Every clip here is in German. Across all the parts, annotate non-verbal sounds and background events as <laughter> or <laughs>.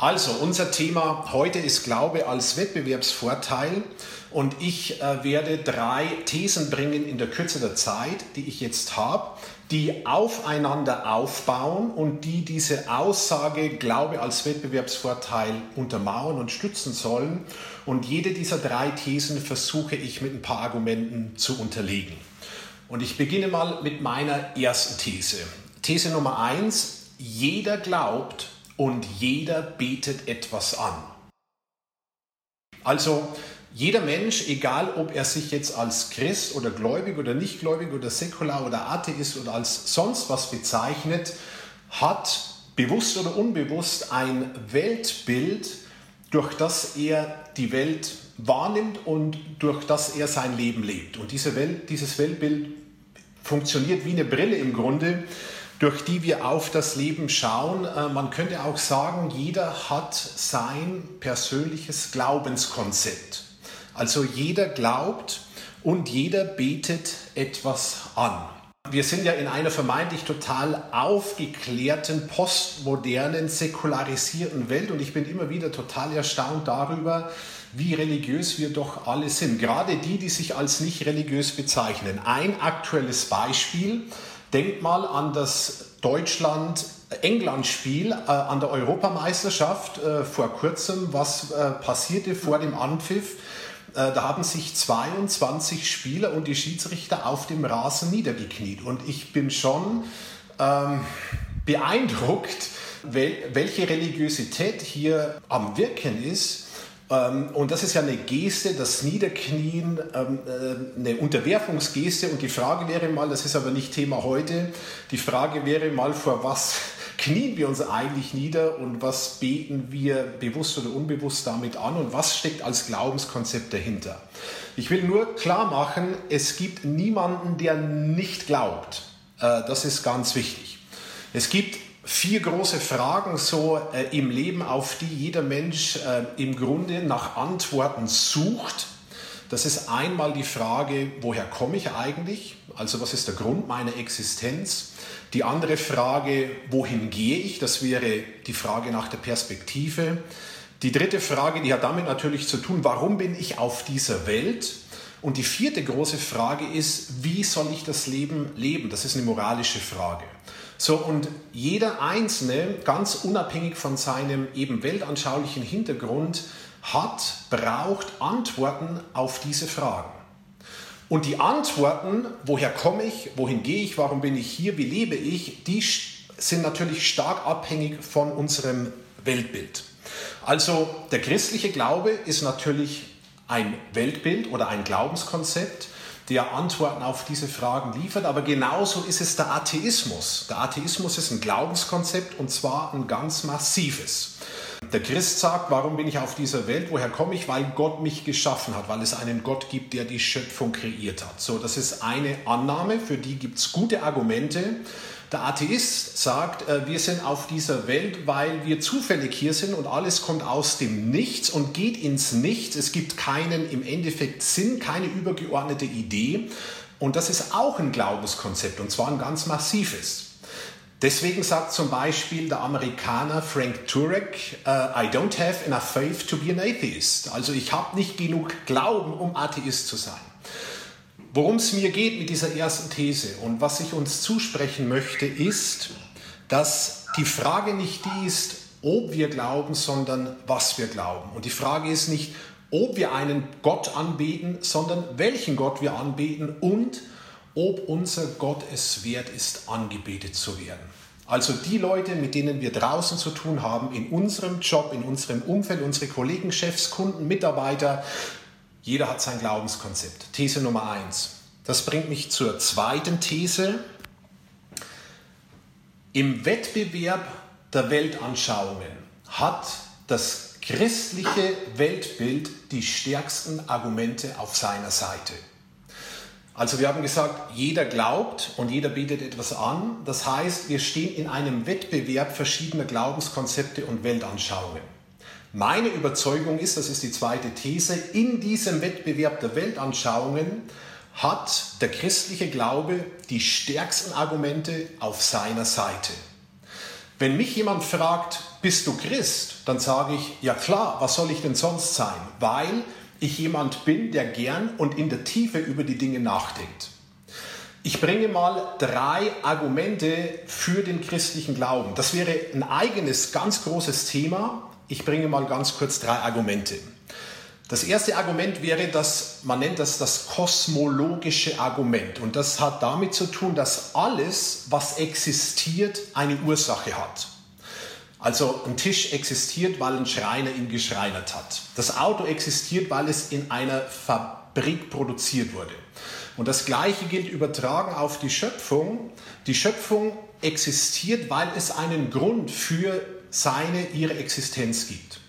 Also, unser Thema heute ist Glaube als Wettbewerbsvorteil und ich äh, werde drei Thesen bringen in der Kürze der Zeit, die ich jetzt habe, die aufeinander aufbauen und die diese Aussage Glaube als Wettbewerbsvorteil untermauern und stützen sollen. Und jede dieser drei Thesen versuche ich mit ein paar Argumenten zu unterlegen. Und ich beginne mal mit meiner ersten These. These Nummer eins: Jeder glaubt, und jeder betet etwas an. Also jeder Mensch, egal ob er sich jetzt als Christ oder gläubig oder nicht gläubig oder säkular oder Atheist oder als sonst was bezeichnet, hat bewusst oder unbewusst ein Weltbild, durch das er die Welt wahrnimmt und durch das er sein Leben lebt. Und diese Welt, dieses Weltbild funktioniert wie eine Brille im Grunde, durch die wir auf das Leben schauen. Äh, man könnte auch sagen, jeder hat sein persönliches Glaubenskonzept. Also jeder glaubt und jeder betet etwas an. Wir sind ja in einer vermeintlich total aufgeklärten, postmodernen, säkularisierten Welt und ich bin immer wieder total erstaunt darüber, wie religiös wir doch alle sind. Gerade die, die sich als nicht religiös bezeichnen. Ein aktuelles Beispiel, Denkt mal an das Deutschland-England-Spiel äh, an der Europameisterschaft äh, vor kurzem, was äh, passierte vor dem Anpfiff. Äh, da haben sich 22 Spieler und die Schiedsrichter auf dem Rasen niedergekniet. Und ich bin schon ähm, beeindruckt, wel welche Religiosität hier am Wirken ist und das ist ja eine Geste, das Niederknien, ähm, äh, eine Unterwerfungsgeste. Und die Frage wäre mal, das ist aber nicht Thema heute, die Frage wäre mal, vor was <laughs> knien wir uns eigentlich nieder und was beten wir bewusst oder unbewusst damit an und was steckt als Glaubenskonzept dahinter. Ich will nur klar machen, es gibt niemanden, der nicht glaubt. Äh, das ist ganz wichtig. Es gibt vier große Fragen so äh, im Leben, auf die jeder Mensch äh, im Grunde nach Antworten sucht. Das ist einmal die Frage, woher komme ich eigentlich? Also was ist der Grund meiner Existenz? Die andere Frage, wohin gehe ich? Das wäre die Frage nach der Perspektive. Die dritte Frage, die hat damit natürlich zu tun, warum bin ich auf dieser Welt? Und die vierte große Frage ist, wie soll ich das Leben leben? Das ist eine moralische Frage. So, und jeder Einzelne, ganz unabhängig von seinem eben weltanschaulichen Hintergrund, hat, braucht Antworten auf diese Fragen. Und die Antworten, woher komme ich, wohin gehe ich, warum bin ich hier, wie lebe ich, die sind natürlich stark abhängig von unserem Weltbild. Also der christliche Glaube ist natürlich ein Weltbild oder ein Glaubenskonzept, der Antworten auf diese Fragen liefert. Aber genauso ist es der Atheismus. Der Atheismus ist ein Glaubenskonzept und zwar ein ganz massives. Der Christ sagt, warum bin ich auf dieser Welt? Woher komme ich? Weil Gott mich geschaffen hat, weil es einen Gott gibt, der die Schöpfung kreiert hat. So, das ist eine Annahme, für die gibt es gute Argumente. Der Atheist sagt, äh, wir sind auf dieser Welt, weil wir zufällig hier sind und alles kommt aus dem Nichts und geht ins Nichts. Es gibt keinen im Endeffekt Sinn, keine übergeordnete Idee. Und das ist auch ein Glaubenskonzept und zwar ein ganz massives. Deswegen sagt zum Beispiel der Amerikaner Frank Turek, uh, I don't have enough faith to be an atheist. Also ich habe nicht genug Glauben, um Atheist zu sein. Worum es mir geht mit dieser ersten These und was ich uns zusprechen möchte, ist, dass die Frage nicht die ist, ob wir glauben, sondern was wir glauben. Und die Frage ist nicht, ob wir einen Gott anbeten, sondern welchen Gott wir anbeten und ob unser Gott es wert ist, angebetet zu werden. Also die Leute, mit denen wir draußen zu tun haben, in unserem Job, in unserem Umfeld, unsere Kollegen, Chefs, Kunden, Mitarbeiter, jeder hat sein Glaubenskonzept. These Nummer eins. Das bringt mich zur zweiten These. Im Wettbewerb der Weltanschauungen hat das christliche Weltbild die stärksten Argumente auf seiner Seite. Also wir haben gesagt, jeder glaubt und jeder bietet etwas an. Das heißt, wir stehen in einem Wettbewerb verschiedener Glaubenskonzepte und Weltanschauungen. Meine Überzeugung ist, das ist die zweite These, in diesem Wettbewerb der Weltanschauungen hat der christliche Glaube die stärksten Argumente auf seiner Seite. Wenn mich jemand fragt, bist du Christ? Dann sage ich, ja klar, was soll ich denn sonst sein? Weil ich jemand bin, der gern und in der Tiefe über die Dinge nachdenkt. Ich bringe mal drei Argumente für den christlichen Glauben. Das wäre ein eigenes, ganz großes Thema. Ich bringe mal ganz kurz drei Argumente. Das erste Argument wäre, dass man nennt das das kosmologische Argument. Und das hat damit zu tun, dass alles, was existiert, eine Ursache hat. Also ein Tisch existiert, weil ein Schreiner ihn geschreinert hat. Das Auto existiert, weil es in einer Fabrik produziert wurde. Und das Gleiche gilt übertragen auf die Schöpfung. Die Schöpfung existiert, weil es einen Grund für seine, ihre Existenz gibt.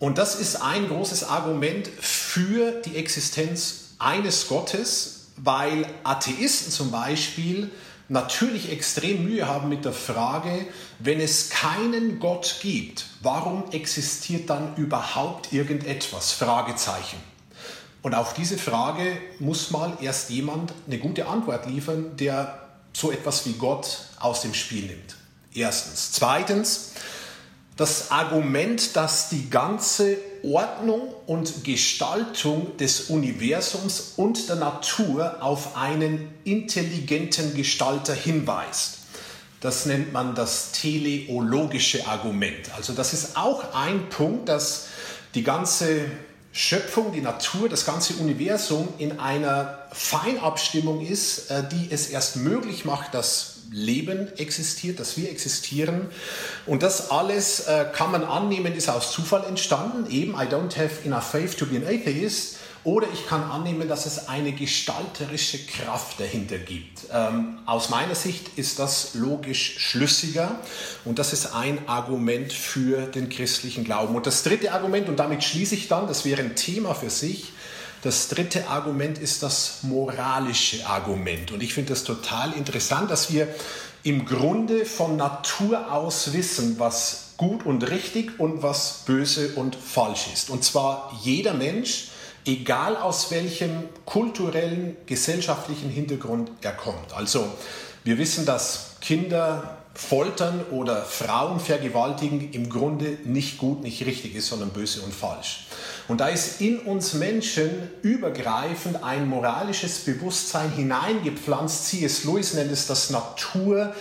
Und das ist ein großes Argument für die Existenz eines Gottes, weil Atheisten zum Beispiel natürlich extrem Mühe haben mit der Frage, wenn es keinen Gott gibt, warum existiert dann überhaupt irgendetwas? Fragezeichen. Und auf diese Frage muss mal erst jemand eine gute Antwort liefern, der so etwas wie Gott aus dem Spiel nimmt. Erstens. Zweitens, das Argument, dass die ganze Ordnung und Gestaltung des Universums und der Natur auf einen intelligenten Gestalter hinweist. Das nennt man das teleologische Argument. Also das ist auch ein Punkt, dass die ganze Schöpfung, die Natur, das ganze Universum in einer Feinabstimmung ist, äh, die es erst möglich macht, dass Leben existiert, dass wir existieren. Und das alles äh, kann man annehmen, ist aus Zufall entstanden. Eben, I don't have enough faith to be an atheist. Oder ich kann annehmen, dass es eine gestalterische Kraft dahinter gibt. Ähm, aus meiner Sicht ist das logisch schlüssiger und das ist ein Argument für den christlichen Glauben. Und das dritte Argument, und damit schließe ich dann, das wäre ein Thema für sich, das dritte Argument ist das moralische Argument. Und ich finde das total interessant, dass wir im Grunde von Natur aus wissen, was gut und richtig und was böse und falsch ist. Und zwar jeder Mensch, egal aus welchem kulturellen, gesellschaftlichen Hintergrund er kommt. Also wir wissen, dass Kinder foltern oder Frauen vergewaltigen im Grunde nicht gut, nicht richtig ist, sondern böse und falsch. Und da ist in uns Menschen übergreifend ein moralisches Bewusstsein hineingepflanzt. C.S. Lewis nennt es das Naturrecht,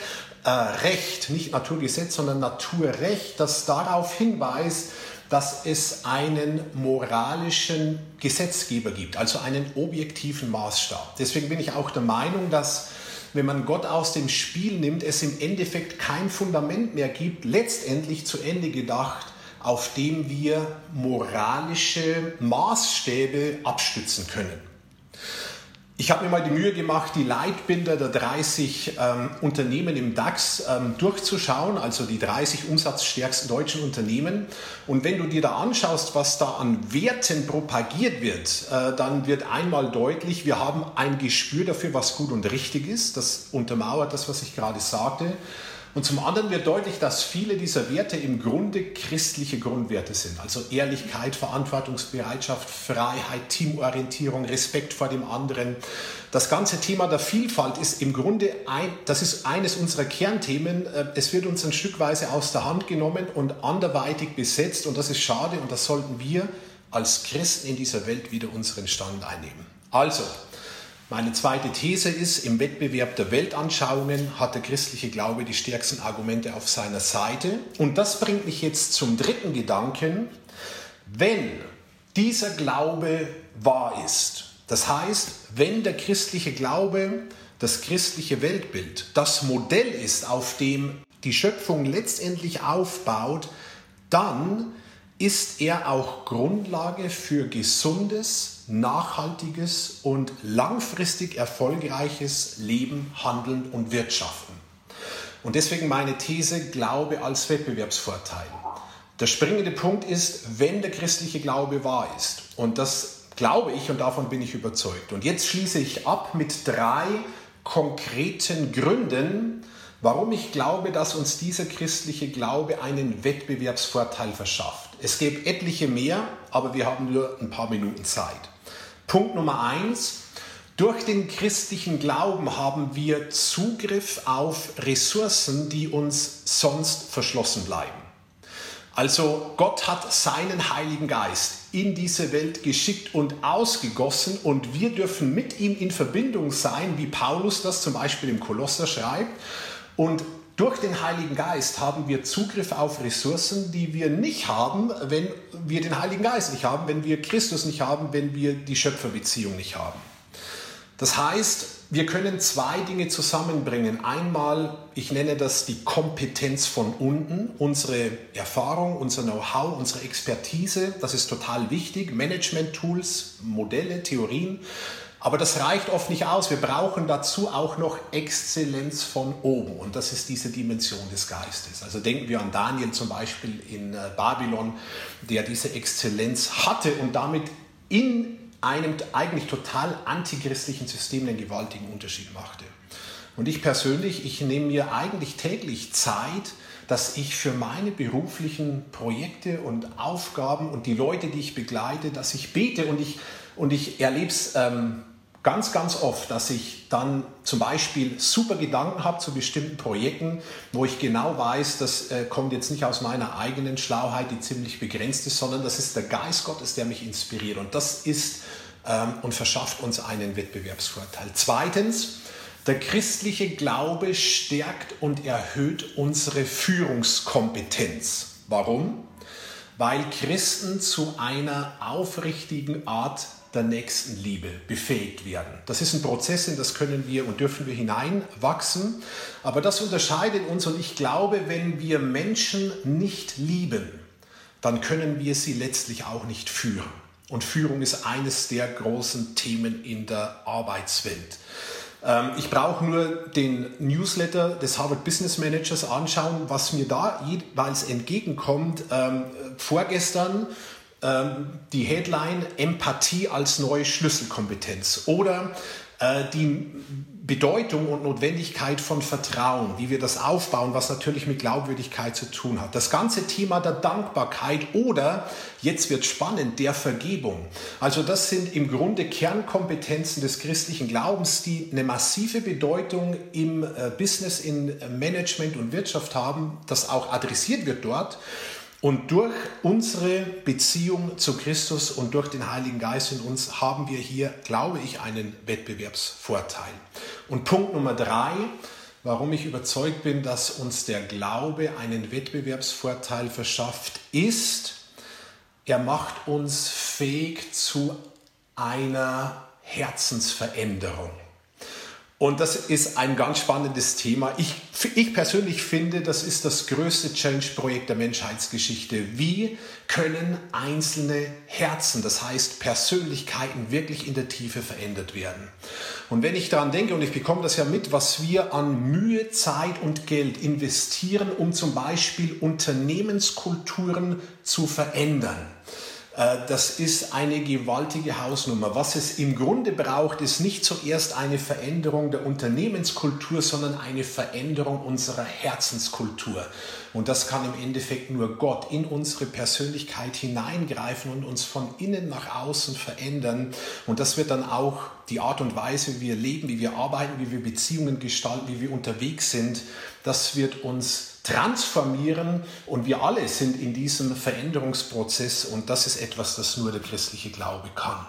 nicht Naturgesetz, sondern Naturrecht, das darauf hinweist, dass es einen moralischen Gesetzgeber gibt, also einen objektiven Maßstab. Deswegen bin ich auch der Meinung, dass wenn man Gott aus dem Spiel nimmt, es im Endeffekt kein Fundament mehr gibt, letztendlich zu Ende gedacht, auf dem wir moralische Maßstäbe abstützen können. Ich habe mir mal die Mühe gemacht, die Leitbilder der 30 ähm, Unternehmen im DAX ähm, durchzuschauen, also die 30 umsatzstärksten deutschen Unternehmen. Und wenn du dir da anschaust, was da an Werten propagiert wird, äh, dann wird einmal deutlich, wir haben ein Gespür dafür, was gut und richtig ist. Das untermauert das, was ich gerade sagte. Und zum anderen wird deutlich, dass viele dieser Werte im Grunde christliche Grundwerte sind. Also Ehrlichkeit, Verantwortungsbereitschaft, Freiheit, Teamorientierung, Respekt vor dem anderen. Das ganze Thema der Vielfalt ist im Grunde, ein, das ist eines unserer Kernthemen. Äh, es wird uns ein Stückweise aus der Hand genommen und anderweitig besetzt. Und das ist schade und das sollten wir als Christen in dieser Welt wieder unseren Stand einnehmen. Also, meine zweite These ist, im Wettbewerb der Weltanschauungen hat der christliche Glaube die stärksten Argumente auf seiner Seite. Und das bringt mich jetzt zum dritten Gedanken. Wenn dieser Glaube wahr ist, das heißt, wenn der christliche Glaube, das christliche Weltbild, das Modell ist, auf dem die Schöpfung letztendlich aufbaut, dann ist er auch Grundlage für gesundes, nachhaltiges und langfristig erfolgreiches Leben, Handeln und Wirtschaften. Und deswegen meine These Glaube als Wettbewerbsvorteil. Der springende Punkt ist, wenn der christliche Glaube wahr ist. Und das glaube ich und davon bin ich überzeugt. Und jetzt schließe ich ab mit drei konkreten Gründen, warum ich glaube, dass uns dieser christliche Glaube einen Wettbewerbsvorteil verschafft. Es gäbe etliche mehr, aber wir haben nur ein paar Minuten Zeit. Punkt Nummer eins. Durch den christlichen Glauben haben wir Zugriff auf Ressourcen, die uns sonst verschlossen bleiben. Also Gott hat seinen Heiligen Geist in diese Welt geschickt und ausgegossen und wir dürfen mit ihm in Verbindung sein, wie Paulus das zum Beispiel im Kolosser schreibt. Und durch den Heiligen Geist haben wir Zugriff auf Ressourcen, die wir nicht haben, wenn wir den Heiligen Geist nicht haben, wenn wir Christus nicht haben, wenn wir die Schöpferbeziehung nicht haben. Das heißt, wir können zwei Dinge zusammenbringen. Einmal, ich nenne das die Kompetenz von unten, unsere Erfahrung, unser Know-how, unsere Expertise, das ist total wichtig, Management-Tools, Modelle, Theorien. Aber das reicht oft nicht aus. Wir brauchen dazu auch noch Exzellenz von oben. Und das ist diese Dimension des Geistes. Also denken wir an Daniel zum Beispiel in äh, Babylon, der diese Exzellenz hatte und damit in einem eigentlich total antichristlichen System einen gewaltigen Unterschied machte. Und ich persönlich, ich nehme mir eigentlich täglich Zeit, dass ich für meine beruflichen Projekte und Aufgaben und die Leute, die ich begleite, dass ich bete und ich, und ich erlebe es ähm, ganz, ganz oft, dass ich dann zum Beispiel super Gedanken habe zu bestimmten Projekten, wo ich genau weiß, das äh, kommt jetzt nicht aus meiner eigenen Schlauheit, die ziemlich begrenzt ist, sondern das ist der Geist Gottes, der mich inspiriert. Und das ist ähm, und verschafft uns einen Wettbewerbsvorteil. Zweitens, der christliche Glaube stärkt und erhöht unsere Führungskompetenz. Warum? Weil Christen zu einer aufrichtigen Art der Nächstenliebe befähigt werden. Das ist ein Prozess, in das können wir und dürfen wir hineinwachsen. Aber das unterscheidet uns und ich glaube, wenn wir Menschen nicht lieben, dann können wir sie letztlich auch nicht führen. Und Führung ist eines der großen Themen in der Arbeitswelt. Ähm, ich brauche nur den Newsletter des Harvard Business Managers anschauen, was mir da jeweils entgegenkommt. Ähm, vorgestern die Headline Empathie als neue Schlüsselkompetenz oder äh, die Bedeutung und Notwendigkeit von Vertrauen, wie wir das aufbauen, was natürlich mit Glaubwürdigkeit zu tun hat. Das ganze Thema der Dankbarkeit oder, jetzt wird spannend, der Vergebung. Also das sind im Grunde Kernkompetenzen des christlichen Glaubens, die eine massive Bedeutung im äh, Business, in Management und Wirtschaft haben, das auch adressiert wird dort. Und durch unsere Beziehung zu Christus und durch den Heiligen Geist in uns haben wir hier, glaube ich, einen Wettbewerbsvorteil. Und Punkt Nummer drei, warum ich überzeugt bin, dass uns der Glaube einen Wettbewerbsvorteil verschafft, ist, er macht uns fähig zu einer Herzensveränderung. Und das ist ein ganz spannendes Thema. Ich, ich persönlich finde, das ist das größte Change-Projekt der Menschheitsgeschichte. Wie können einzelne Herzen, das heißt Persönlichkeiten, wirklich in der Tiefe verändert werden? Und wenn ich daran denke, und ich bekomme das ja mit, was wir an Mühe, Zeit und Geld investieren, um zum Beispiel Unternehmenskulturen zu verändern, das ist eine gewaltige Hausnummer. Was es im Grunde braucht, ist nicht zuerst eine Veränderung der Unternehmenskultur, sondern eine Veränderung unserer Herzenskultur. Und das kann im Endeffekt nur Gott in unsere Persönlichkeit hineingreifen und uns von innen nach außen verändern. Und das wird dann auch die Art und Weise, wie wir leben, wie wir arbeiten, wie wir Beziehungen gestalten, wie wir unterwegs sind, das wird uns transformieren und wir alle sind in diesem Veränderungsprozess und das ist etwas, das nur der christliche Glaube kann.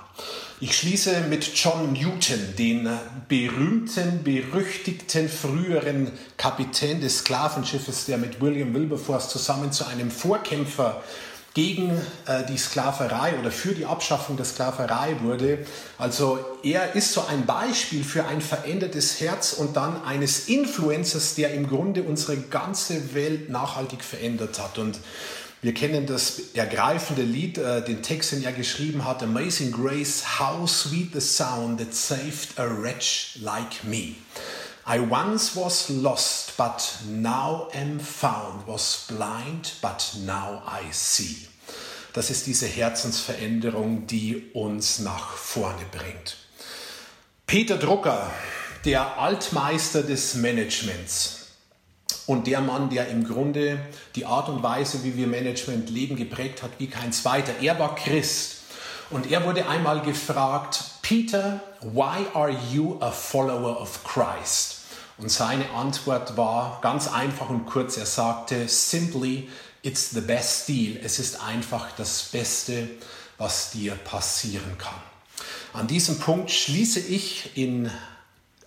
Ich schließe mit John Newton, den berühmten, berüchtigten früheren Kapitän des Sklavenschiffes, der mit William Wilberforce zusammen zu einem Vorkämpfer gegen äh, die Sklaverei oder für die Abschaffung der Sklaverei wurde. Also er ist so ein Beispiel für ein verändertes Herz und dann eines Influencers, der im Grunde unsere ganze Welt nachhaltig verändert hat. Und wir kennen das ergreifende Lied, äh, den Text, den er geschrieben hat, Amazing Grace, how sweet the sound that saved a wretch like me. I once was lost, but now am found, was blind, but now I see. Das ist diese Herzensveränderung, die uns nach vorne bringt. Peter Drucker, der Altmeister des Managements und der Mann, der im Grunde die Art und Weise, wie wir Management leben, geprägt hat wie kein zweiter. Er war Christ und er wurde einmal gefragt, Peter, why are you a follower of Christ? Und seine Antwort war ganz einfach und kurz. Er sagte, simply, it's the best deal. Es ist einfach das Beste, was dir passieren kann. An diesem Punkt schließe ich in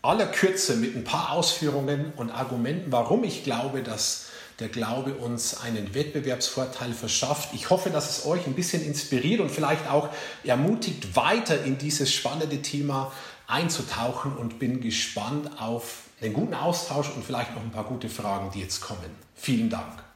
aller Kürze mit ein paar Ausführungen und Argumenten, warum ich glaube, dass der Glaube uns einen Wettbewerbsvorteil verschafft. Ich hoffe, dass es euch ein bisschen inspiriert und vielleicht auch ermutigt, weiter in dieses spannende Thema einzutauchen und bin gespannt auf einen guten Austausch und vielleicht noch ein paar gute Fragen, die jetzt kommen. Vielen Dank.